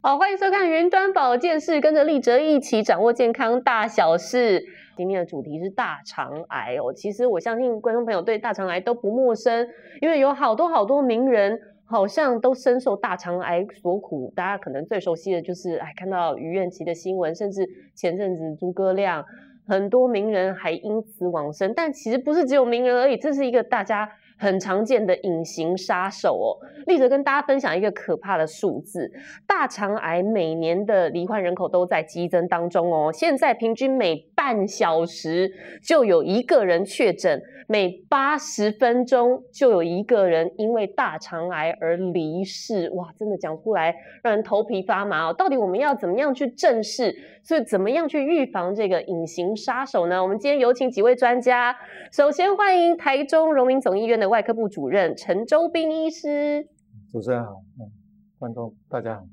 好，欢迎收看《云端保健室》，跟着立哲一起掌握健康大小事。今天的主题是大肠癌哦。其实我相信观众朋友对大肠癌都不陌生，因为有好多好多名人好像都深受大肠癌所苦。大家可能最熟悉的就是哎，看到于愿琪的新闻，甚至前阵子诸葛亮，很多名人还因此往生。但其实不是只有名人而已，这是一个大家。很常见的隐形杀手哦，立喆跟大家分享一个可怕的数字：大肠癌每年的罹患人口都在激增当中哦。现在平均每半小时就有一个人确诊，每八十分钟就有一个人因为大肠癌而离世。哇，真的讲出来让人头皮发麻哦。到底我们要怎么样去正视？所以怎么样去预防这个隐形杀手呢？我们今天有请几位专家，首先欢迎台中荣民总医院的外科部主任陈周斌医师。主持人好，嗯，观众大家好。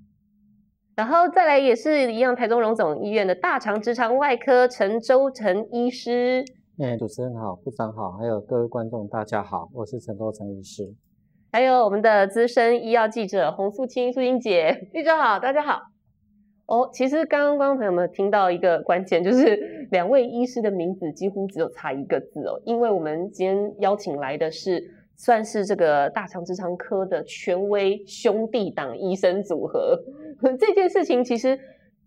然后再来也是一样，台中荣总医院的大肠直肠外科陈周成医师。哎，主持人好，部长好，还有各位观众大家好，我是陈周成医师。还有我们的资深医药记者洪素清，素卿姐，记者好，大家好。哦，其实刚刚观众朋友们听到一个关键，就是两位医师的名字几乎只有差一个字哦，因为我们今天邀请来的是算是这个大肠直肠科的权威兄弟档医生组合。这件事情其实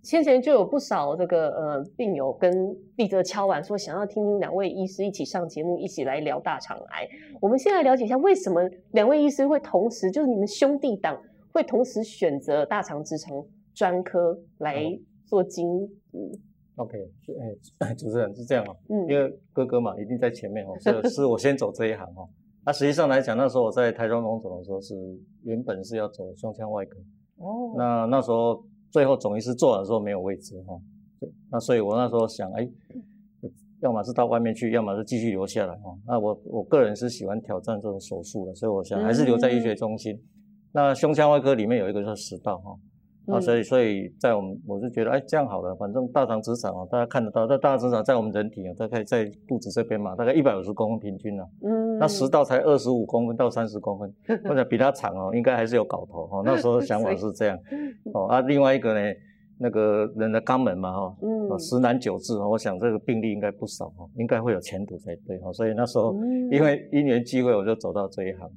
先前就有不少这个呃病友跟立喆敲完说，想要听听两位医师一起上节目，一起来聊大肠癌。我们先来了解一下，为什么两位医师会同时，就是你们兄弟档会同时选择大肠直肠？专科来做精嗯 OK，哎，主持人是这样哦，嗯，因为哥哥嘛一定在前面哦，所以是我先走这一行哦。那、啊、实际上来讲，那时候我在台中荣总的时候是原本是要走胸腔外科哦，那那时候最后总医师做完的时候没有位置哈，那所以我那时候想，哎，要么是到外面去，要么是继续留下来哦。那我我个人是喜欢挑战这种手术的，所以我想还是留在医学中心。嗯、那胸腔外科里面有一个叫食道哈。啊，所以所以在我们，我是觉得，哎，这样好了，反正大肠直肠啊，大家看得到，那大肠直肠在我们人体啊，大概在肚子这边嘛，大概一百五十公分平均啊。嗯。那食道才二十五公分到三十公分，或者比它长哦，应该还是有搞头哦。那时候想法 是这样。哦啊，另外一个呢，那个人的肛门嘛哈，嗯，十男九痔，我想这个病例应该不少哦，应该会有前途才对哦。所以那时候因为因缘机会，我就走到这一行。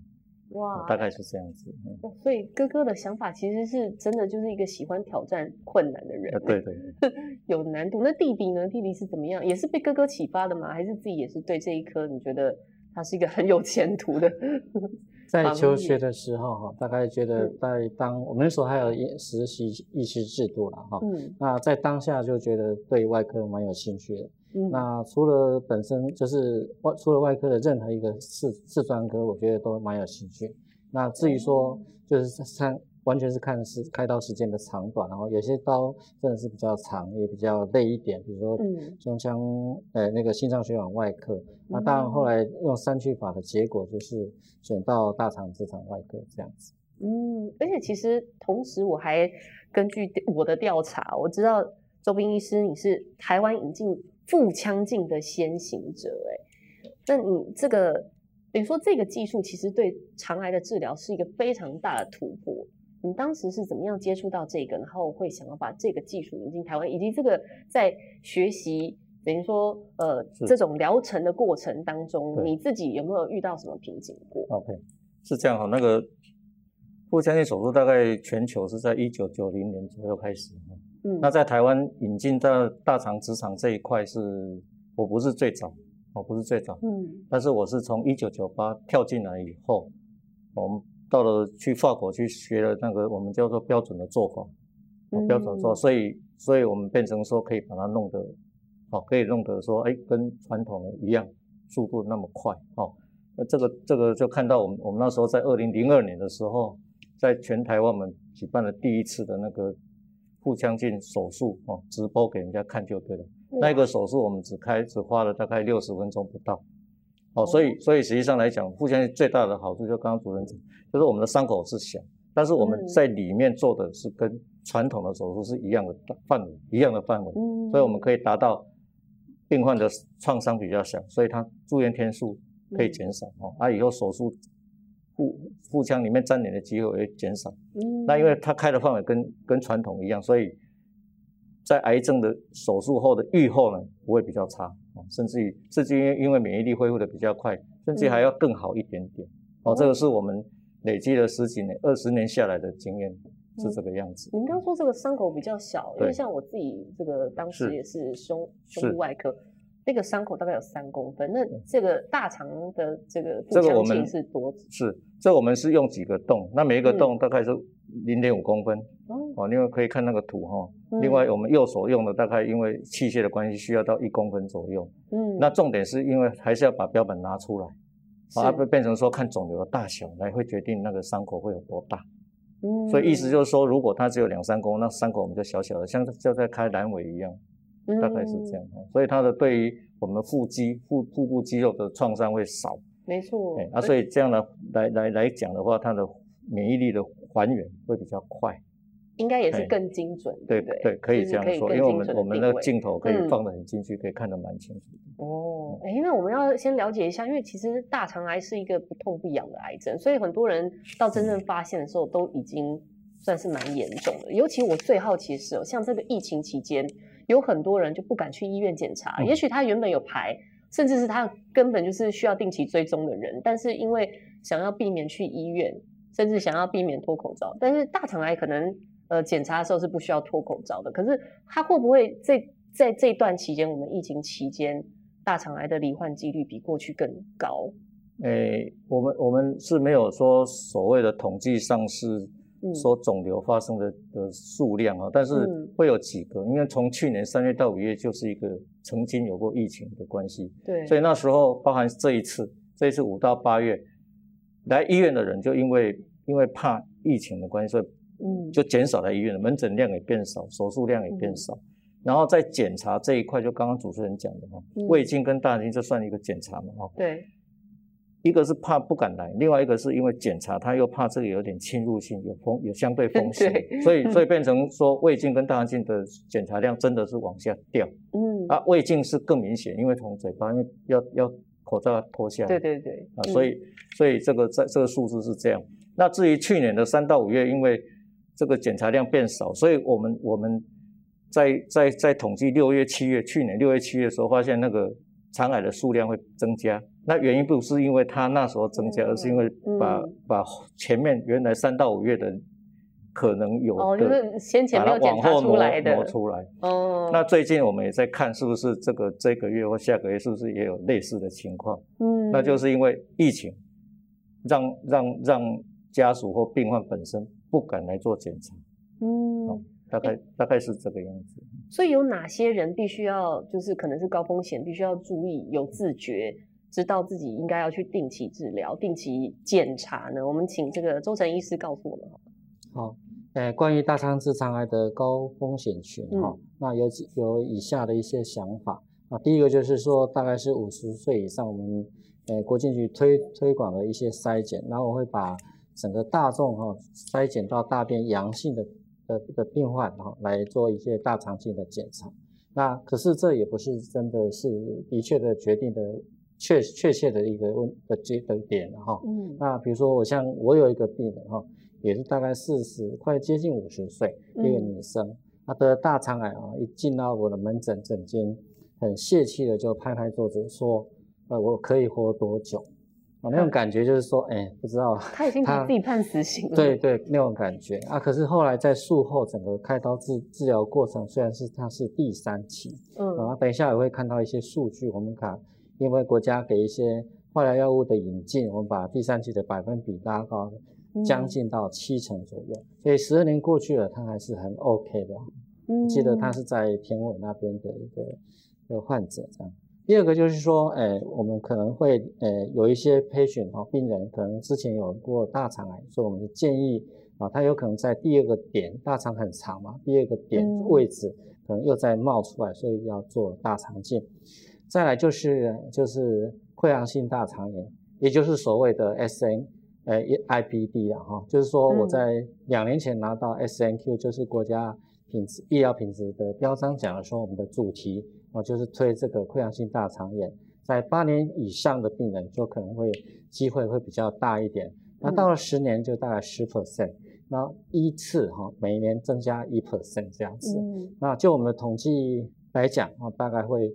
哇，大概是这样子。嗯，所以哥哥的想法其实是真的，就是一个喜欢挑战困难的人。对对，有难度。那弟弟呢？弟弟是怎么样？也是被哥哥启发的吗？还是自己也是对这一科？你觉得他是一个很有前途的？在求学的时候哈，大概觉得在当我们那时候还有实习医师制度了哈。嗯。那在当下就觉得对外科蛮有兴趣的。嗯，那除了本身就是外，除了外科的任何一个四四专科，我觉得都蛮有兴趣。那至于说，就是看完全是看是开刀时间的长短，然后有些刀真的是比较长，也比较累一点，比如说胸腔呃那个心脏血管外科。那当然后来用三去法的结果就是选到大肠直肠外科这样子。嗯，而且其实同时我还根据我的调查，我知道周斌医师你是台湾引进。腹腔镜的先行者，哎，那你这个，等于说这个技术其实对肠癌的治疗是一个非常大的突破。你当时是怎么样接触到这个，然后会想要把这个技术引进台湾，以及这个在学习等于说呃这种疗程的过程当中，你自己有没有遇到什么瓶颈过？OK，是这样哈，那个腹腔镜手术大概全球是在一九九零年左右开始。嗯、那在台湾引进到大肠直肠这一块是，我不是最早，我不是最早，嗯，但是我是从一九九八跳进来以后，我们到了去法国去学了那个我们叫做标准的做法，嗯、标准做，所以所以我们变成说可以把它弄得，哦，可以弄得说，哎，跟传统的一样，速度那么快，哦，那这个这个就看到我们我们那时候在二零零二年的时候，在全台湾我们举办了第一次的那个。腹腔镜手术哦，直播给人家看就对了。那个手术我们只开只花了大概六十分钟不到，哦，所以所以实际上来讲，腹腔镜最大的好处就刚刚主任讲，就是我们的伤口是小，但是我们在里面做的是跟传统的手术是一样的范围，一样的范围，所以我们可以达到病患的创伤比较小，所以他住院天数可以减少哦。啊，以后手术腹腹腔里面粘连的机会也减少。嗯，那因为它开的范围跟跟传统一样，所以在癌症的手术后的预后呢，不会比较差，甚至于甚至于因为免疫力恢复的比较快，甚至还要更好一点点。哦，这个是我们累积了十几年、二十年下来的经验。是这个样子。您刚说这个伤口比较小，因为像我自己这个当时也是胸胸部外科，那个伤口大概有三公分。那这个大肠的这个这个我们是多？是，这我们是用几个洞，那每一个洞大概是零点五公分。哦，另外可以看那个图哈。另外我们右手用的大概因为器械的关系需要到一公分左右。嗯。那重点是因为还是要把标本拿出来，把它变成说看肿瘤的大小来会决定那个伤口会有多大。嗯，所以意思就是说，如果它只有两三公，那伤口我们就小小的，像就在开阑尾一样，大概是这样。所以它的对于我们的腹肌、腹腹部肌肉的创伤会少。没错。哎，啊，所以这样呢，来来来讲的话，它的免疫力的还原会比较快。应该也是更精准，对对对，可以这样说，因为我们我们的镜头可以放得很进去，可以看得蛮清楚的。哦，哎，那我们要先了解一下，因为其实大肠癌是一个不痛不痒的癌症，所以很多人到真正发现的时候都已经算是蛮严重的。尤其我最好奇的是，像这个疫情期间，有很多人就不敢去医院检查，也许他原本有排，甚至是他根本就是需要定期追踪的人，但是因为想要避免去医院，甚至想要避免脱口罩，但是大肠癌可能。呃，检查的时候是不需要脱口罩的，可是他会不会在在这段期间，我们疫情期间，大肠癌的罹患几率比过去更高？诶、欸，我们我们是没有说所谓的统计上是说肿瘤发生的的数量啊，但是会有几个，因为从去年三月到五月就是一个曾经有过疫情的关系，对，所以那时候包含这一次，这一次五到八月来医院的人，就因为因为怕疫情的关系，所以。嗯，就减少了医院的门诊量也变少，手术量也变少，嗯、然后在检查这一块，就刚刚主持人讲的哈，嗯、胃镜跟大肠镜这算一个检查嘛哈。对，一个是怕不敢来，另外一个是因为检查他又怕这个有点侵入性，有风有相对风 险，所以所以变成说胃镜跟大肠镜的检查量真的是往下掉。嗯，啊，胃镜是更明显，因为从嘴巴因为要要口罩脱下来。对对对。啊，所以所以这个在这个数字是这样。那至于去年的三到五月，因为这个检查量变少，所以我们我们在在在统计六月、七月，去年六月、七月的时候，发现那个肠癌的数量会增加。那原因不是因为它那时候增加，而是因为把把前面原来三到五月的可能有的，把它往后挪挪出来。哦。那最近我们也在看，是不是这个这个月或下个月是不是也有类似的情况？嗯。那就是因为疫情，让让让家属或病患本身。不敢来做检查，嗯，大概大概是这个样子。所以有哪些人必须要，就是可能是高风险，必须要注意，有自觉，知道自己应该要去定期治疗、定期检查呢？我们请这个周成医师告诉我们。好，呃，关于大肠直肠癌的高风险群哈，嗯、那有有以下的一些想法啊。第一个就是说，大概是五十岁以上，我们呃国健局推推广的一些筛检，然后我会把。整个大众哈筛检到大便阳性的的的病患哈来做一些大肠镜的检查，那可是这也不是真的是的确的决定的确确切的一个问的结的点哈。嗯。那比如说我像我有一个病人哈，也是大概四十快接近五十岁一个女生，她得了大肠癌啊，一进到我的门诊诊间，很泄气的就拍拍桌子说，呃我可以活多久？啊，那种感觉就是说，哎、欸，不知道他已经给自己判死刑了。对对，那种感觉啊。可是后来在术后整个开刀治治疗过程，虽然是他是第三期，嗯，然后等一下也会看到一些数据。我们看，因为国家给一些化疗药物的引进，我们把第三期的百分比拉高，将近到七成左右。嗯、所以十二年过去了，它还是很 OK 的。嗯，记得他是在田尾那边的一个一个患者这样。第二个就是说，诶，我们可能会，诶，有一些 patient 哈，病人可能之前有过大肠癌，所以我们建议啊，他有可能在第二个点，大肠很长嘛，第二个点位置可能又在冒出来，所以要做大肠镜。再来就是就是溃疡性大肠炎，也就是所谓的 SN，呃，IBD 啊，哈，就是说我在两年前拿到 SNQ，就是国家品质医疗品质的标章奖的时候，我们的主题。啊，就是推这个溃疡性大肠炎，在八年以上的病人就可能会机会会比较大一点。那到了十年就大概十 percent，那依次哈，每年增加一 percent 这样子。嗯、那就我们的统计来讲啊，大概会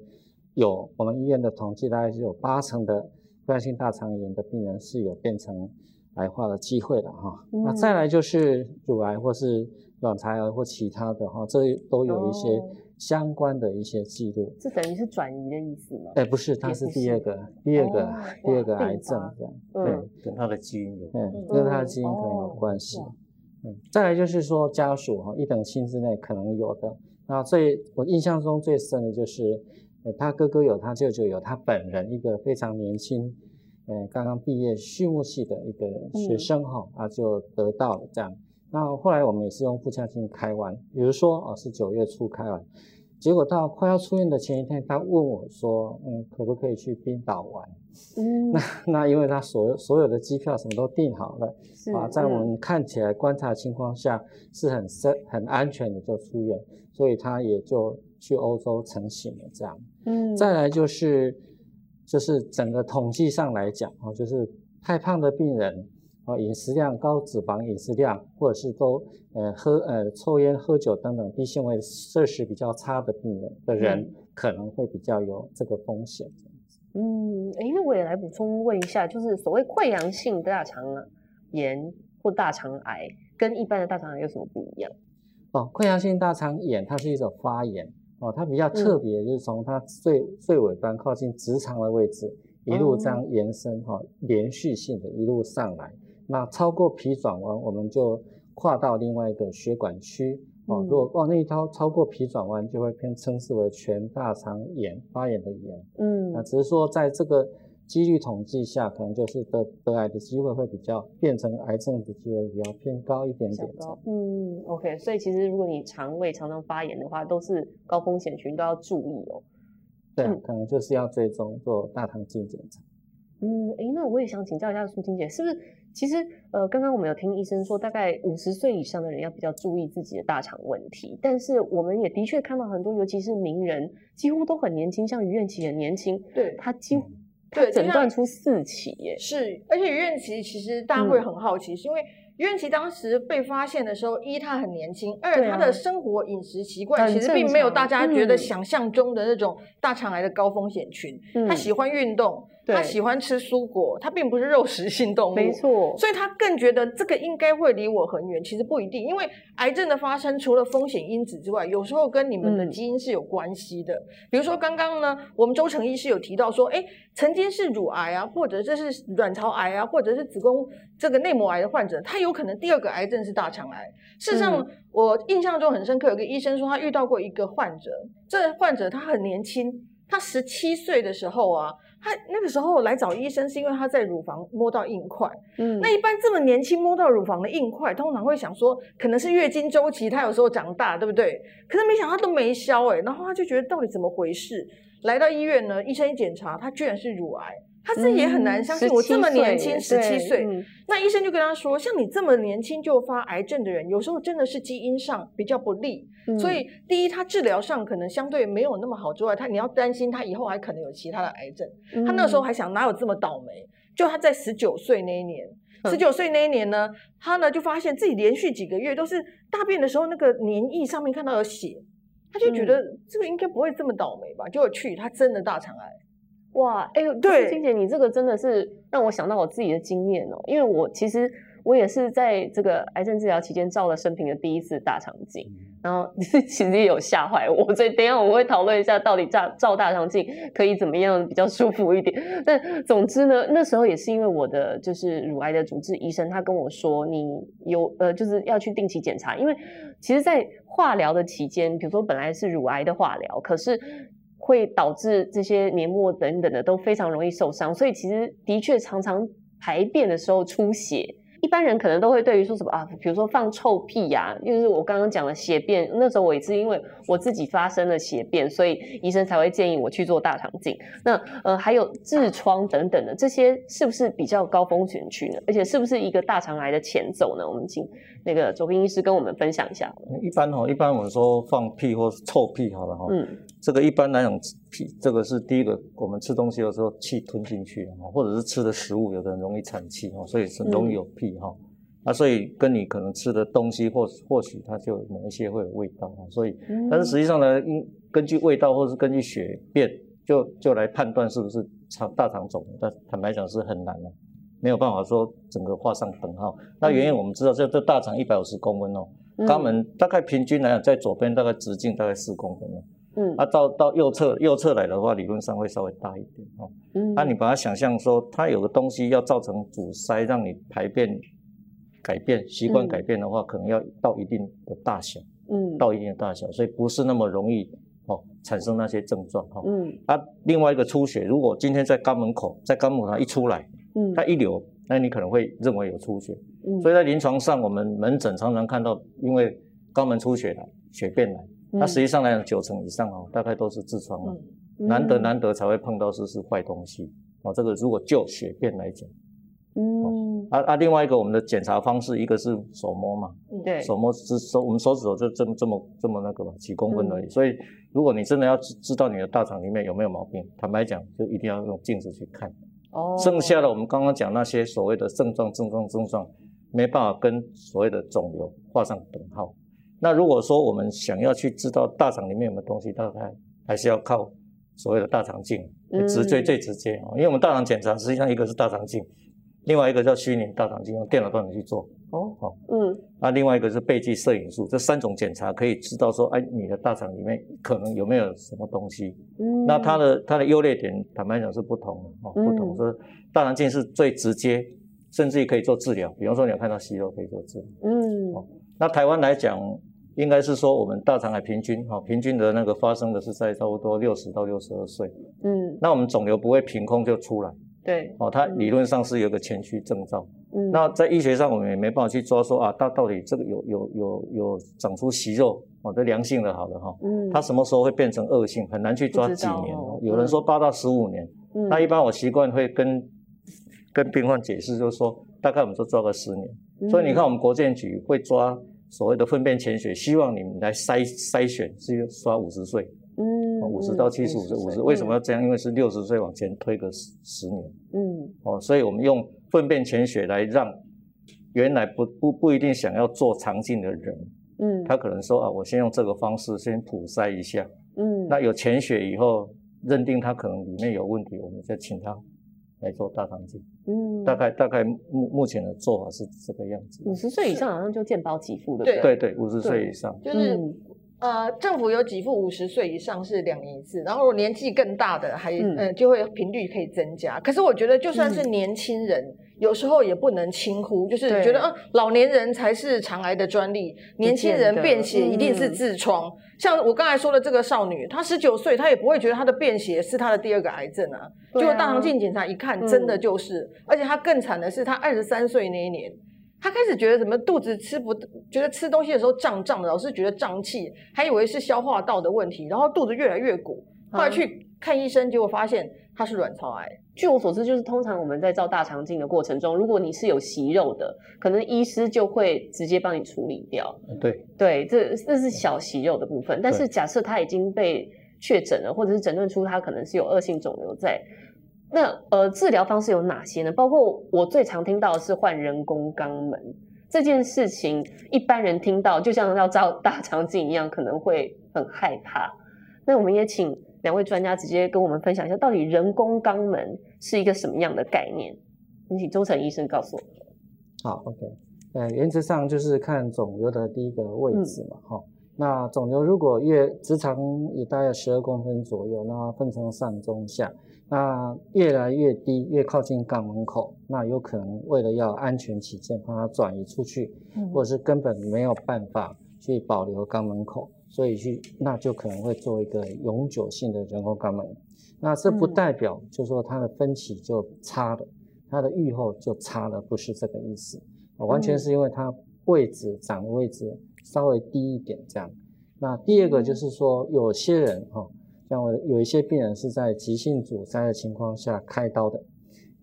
有我们医院的统计，大概是有八成的溃疡性大肠炎的病人是有变成癌化的机会的哈。嗯、那再来就是乳癌或是卵巢癌或其他的哈，这都有一些相关的一些记录。这等于是转移的意思吗？哎，不是，它是第二个第二个第二个癌症这样。对，跟它的基因有关。嗯，跟它的基因可能有关系。嗯，再来就是说家属哈，一等亲之内可能有的。那最我印象中最深的就是，呃，他哥哥有，他舅舅有，他本人一个非常年轻，呃，刚刚毕业畜牧系的一个学生哈，他就得到了这样。那后来我们也是用腹腔镜开完，比如说哦，是九月初开完，结果到快要出院的前一天，他问我说，嗯，可不可以去冰岛玩？嗯，那那因为他所有所有的机票什么都订好了，是啊，在我们看起来观察情况下是很深很安全的就出院，所以他也就去欧洲成行了这样。嗯，再来就是就是整个统计上来讲啊，就是太胖的病人。啊，饮食量高、脂肪饮食量，或者是都呃喝呃抽烟、喝酒等等低纤维摄食比较差的病人的人，嗯、可能会比较有这个风险。嗯，哎，那我也来补充问一下，就是所谓溃疡性大肠炎或大肠癌，跟一般的大肠癌有什么不一样？哦，溃疡性大肠炎它是一种发炎哦，它比较特别，就是从它最、嗯、最尾端靠近直肠的位置一路这样延伸哈，嗯、连续性的一路上来。那超过脾转弯，我们就跨到另外一个血管区哦。如果往那一超超过脾转弯，就会偏称之为全大肠炎发炎的炎。嗯，那只是说在这个几率统计下，可能就是得得癌的机会会比较变成癌症的机会比较偏高一点点。嗯，OK。所以其实如果你肠胃常常发炎的话，都是高风险群，都要注意哦。对，嗯、可能就是要追踪做大肠镜检查。嗯，哎，那我也想请教一下素卿姐，是不是？其实，呃，刚刚我们有听医生说，大概五十岁以上的人要比较注意自己的大肠问题。但是，我们也的确看到很多，尤其是名人，几乎都很年轻，像于愿琪很年轻，对，他几乎对诊断出四起耶。是，而且于愿琪其实大家会很好奇，嗯、是因为于愿琪当时被发现的时候，一他很年轻，二他的生活饮食习惯其实并没有大家觉得想象中的那种大肠癌的高风险群。嗯、他喜欢运动。对他喜欢吃蔬果，他并不是肉食性动物，没错，所以他更觉得这个应该会离我很远。其实不一定，因为癌症的发生除了风险因子之外，有时候跟你们的基因是有关系的。嗯、比如说刚刚呢，我们周成医师有提到说，哎，曾经是乳癌啊，或者这是卵巢癌啊，或者是子宫这个内膜癌的患者，他有可能第二个癌症是大肠癌。事实上，嗯、我印象中很深刻，有个医生说他遇到过一个患者，这患者他很年轻，他十七岁的时候啊。他那个时候来找医生，是因为他在乳房摸到硬块。嗯，那一般这么年轻摸到乳房的硬块，通常会想说可能是月经周期，他有时候长大，对不对？可是没想到他都没消诶，然后他就觉得到底怎么回事？来到医院呢，医生一检查，他居然是乳癌。他自己也很难相信，我这么年轻，十七岁，嗯、那医生就跟他说，像你这么年轻就发癌症的人，有时候真的是基因上比较不利，嗯、所以第一，他治疗上可能相对没有那么好之外，他你要担心他以后还可能有其他的癌症。嗯、他那个时候还想，哪有这么倒霉？就他在十九岁那一年，十九岁那一年呢，他呢就发现自己连续几个月都是大便的时候那个粘液上面看到有血，他就觉得这个应该不会这么倒霉吧？结果去，他真的大肠癌。哇，哎呦，对，青姐，你这个真的是让我想到我自己的经验哦，因为我其实我也是在这个癌症治疗期间照了生平的第一次大肠镜，然后 其实也有吓坏我，所以等一下我们会讨论一下到底照照大肠镜可以怎么样比较舒服一点。但总之呢，那时候也是因为我的就是乳癌的主治医生，他跟我说你有呃就是要去定期检查，因为其实，在化疗的期间，比如说本来是乳癌的化疗，可是。会导致这些黏膜等等的都非常容易受伤，所以其实的确常常排便的时候出血。一般人可能都会对于说什么啊，比如说放臭屁呀、啊，就是我刚刚讲的血便。那时候我也是因为我自己发生了血便，所以医生才会建议我去做大肠镜。那呃还有痔疮等等的这些，是不是比较高风险区呢？而且是不是一个大肠癌的前奏呢？我们请那个周斌医师跟我们分享一下。一般哈，一般我们说放屁或是臭屁，好了哈，嗯，这个一般来讲，屁这个是第一个，我们吃东西的时候气吞进去哈，或者是吃的食物，有的人容易产气哈，所以是容易有屁哈。嗯啊，所以跟你可能吃的东西或或许它就某一些会有味道啊，所以，但是实际上呢，因根据味道或是根据血便，就就来判断是不是肠大肠肿，但坦白讲是很难的，没有办法说整个画上等号。那原因我们知道，这这大肠一百五十公分哦，肛门大概平均来讲在左边大概直径大概四公分哦，嗯，啊到到右侧右侧来的话，理论上会稍微大一点哦，嗯，那你把它想象说它有个东西要造成阻塞，让你排便。改变习惯改变的话，嗯、可能要到一定的大小，嗯，到一定的大小，所以不是那么容易哦产生那些症状哈。嗯，啊，另外一个出血，如果今天在肛门口，在肛门口它一出来，嗯，它一流，那你可能会认为有出血。嗯，所以在临床上，我们门诊常常看到，因为肛门出血来，血便来，那实际上来讲九成以上哦，大概都是痔疮了，嗯、难得难得才会碰到是是坏东西哦。这个如果就血便来讲。嗯，啊啊，另外一个我们的检查方式，一个是手摸嘛，对，手摸是手，我们手指头就这么这么这么那个嘛，几公分而已。嗯、所以，如果你真的要知知道你的大肠里面有没有毛病，坦白讲，就一定要用镜子去看。哦，剩下的我们刚刚讲那些所谓的症状、症状、症状，没办法跟所谓的肿瘤画上等号。那如果说我们想要去知道大肠里面有没有东西，大概还是要靠所谓的大肠镜，直最最直接哦，因为我们大肠检查实际上一个是大肠镜。另外一个叫虚拟大肠镜，用电脑断层去做。哦，好，嗯，那另外一个是背剂摄影术，这三种检查可以知道说，哎，你的大肠里面可能有没有什么东西。嗯，那它的它的优劣点，坦白讲是不同的，哦，不同。说大肠镜是最直接，甚至于可以做治疗。比方说，你要看到息肉可以做治疗。嗯，哦，那台湾来讲，应该是说我们大肠癌平均，哈，平均的那个发生的是在差不多六十到六十二岁。嗯，那我们肿瘤不会凭空就出来。对，哦，它理论上是有个前驱征兆。嗯，那在医学上我们也没办法去抓说啊，它到底这个有有有有长出息肉，哦，这良性的好了哈。嗯，它什么时候会变成恶性，很难去抓几年。哦，有人说八到十五年。嗯，那一般我习惯会跟跟病患解释，就是说大概我们就抓个十年。嗯，所以你看我们国建局会抓所谓的粪便潜血，希望你们来筛筛选是刷五十岁。嗯，五十到七十五岁，五十为什么要这样？因为是六十岁往前推个十十年。嗯，哦，所以我们用粪便潜血来让原来不不不一定想要做肠镜的人，嗯，他可能说啊，我先用这个方式先普筛一下，嗯，那有潜血以后认定他可能里面有问题，我们再请他来做大肠镜。嗯，大概大概目目前的做法是这个样子。五十岁以上好像就健保给付的，对对对，五十岁以上就是。呃，政府有给付五十岁以上是两年一次，然后年纪更大的还嗯、呃、就会频率可以增加。可是我觉得就算是年轻人，嗯、有时候也不能轻忽，就是觉得啊、呃、老年人才是肠癌的专利，年轻人便血一定是痔疮。嗯、像我刚才说的这个少女，她十九岁，她也不会觉得她的便血是她的第二个癌症啊。结果大肠镜检查一看，真的就是，嗯、而且她更惨的是，她二十三岁那一年。他开始觉得怎么肚子吃不，觉得吃东西的时候胀胀的，老是觉得胀气，还以为是消化道的问题，然后肚子越来越鼓。后来去看医生，结果发现他是卵巢癌。据我所知，就是通常我们在照大肠镜的过程中，如果你是有息肉的，可能医师就会直接帮你处理掉。对对，这这是小息肉的部分。但是假设他已经被确诊了，或者是诊断出他可能是有恶性肿瘤在。那呃，治疗方式有哪些呢？包括我最常听到的是换人工肛门这件事情，一般人听到就像要照大肠镜一样，可能会很害怕。那我们也请两位专家直接跟我们分享一下，到底人工肛门是一个什么样的概念？你请周成医生告诉我。好，OK，呃，原则上就是看肿瘤的第一个位置嘛，哈、嗯。那肿瘤如果越直肠也大概十二公分左右，那分成上中下。那越来越低，越靠近肛门口，那有可能为了要安全起见，把它转移出去，嗯、或者是根本没有办法去保留肛门口，所以去那就可能会做一个永久性的人工肛门。那这不代表就是说它的分期就差了，它的预后就差了，不是这个意思，完全是因为它位置长的位置稍微低一点这样。那第二个就是说有些人哈。像我有一些病人是在急性阻塞的情况下开刀的，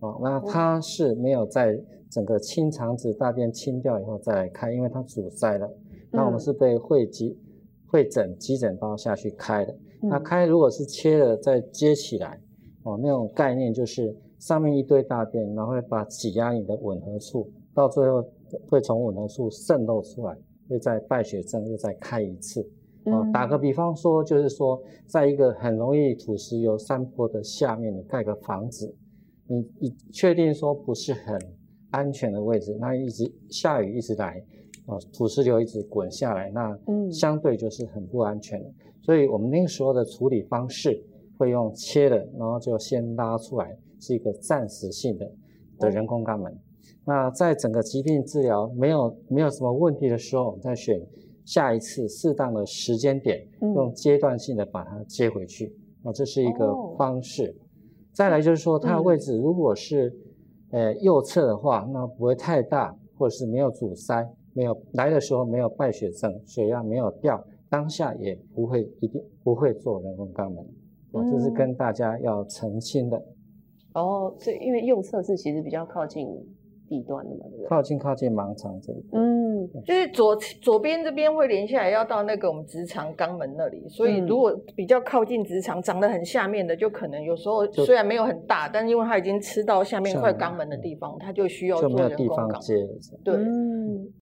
啊，那他是没有在整个清肠子大便清掉以后再来开，因为他阻塞了。那我们是被会急会诊急诊刀下去开的。那开如果是切了再接起来，哦，那种概念就是上面一堆大便，然后会把挤压你的吻合处，到最后会从吻合处渗漏出来，会再败血症又再开一次。哦，打个比方说，就是说，在一个很容易土石流山坡的下面，你盖个房子，你你确定说不是很安全的位置，那一直下雨一直来，啊，土石流一直滚下来，那相对就是很不安全的。所以我们那个时候的处理方式会用切的，然后就先拉出来，是一个暂时性的的人工肛门。那在整个疾病治疗没有没有什么问题的时候，我们再选。下一次适当的时间点，用阶段性的把它接回去，啊、嗯，这是一个方式。哦、再来就是说，它的位置如果是，呃，右侧的话，那不会太大，或者是没有阻塞，没有来的时候没有败血症，血压没有掉，当下也不会一定不会做人工肛门，我，这是跟大家要澄清的。嗯、哦，这因为右侧是其实比较靠近。地段的嘛，对不对？靠近靠近盲肠这里，嗯，就是左左边这边会连下来，要到那个我们直肠肛门那里，所以如果比较靠近直肠，长得很下面的，就可能有时候虽然没有很大，但是因为它已经吃到下面快肛门的地方，它就需要做人工肛门。就没有地方接。对。嗯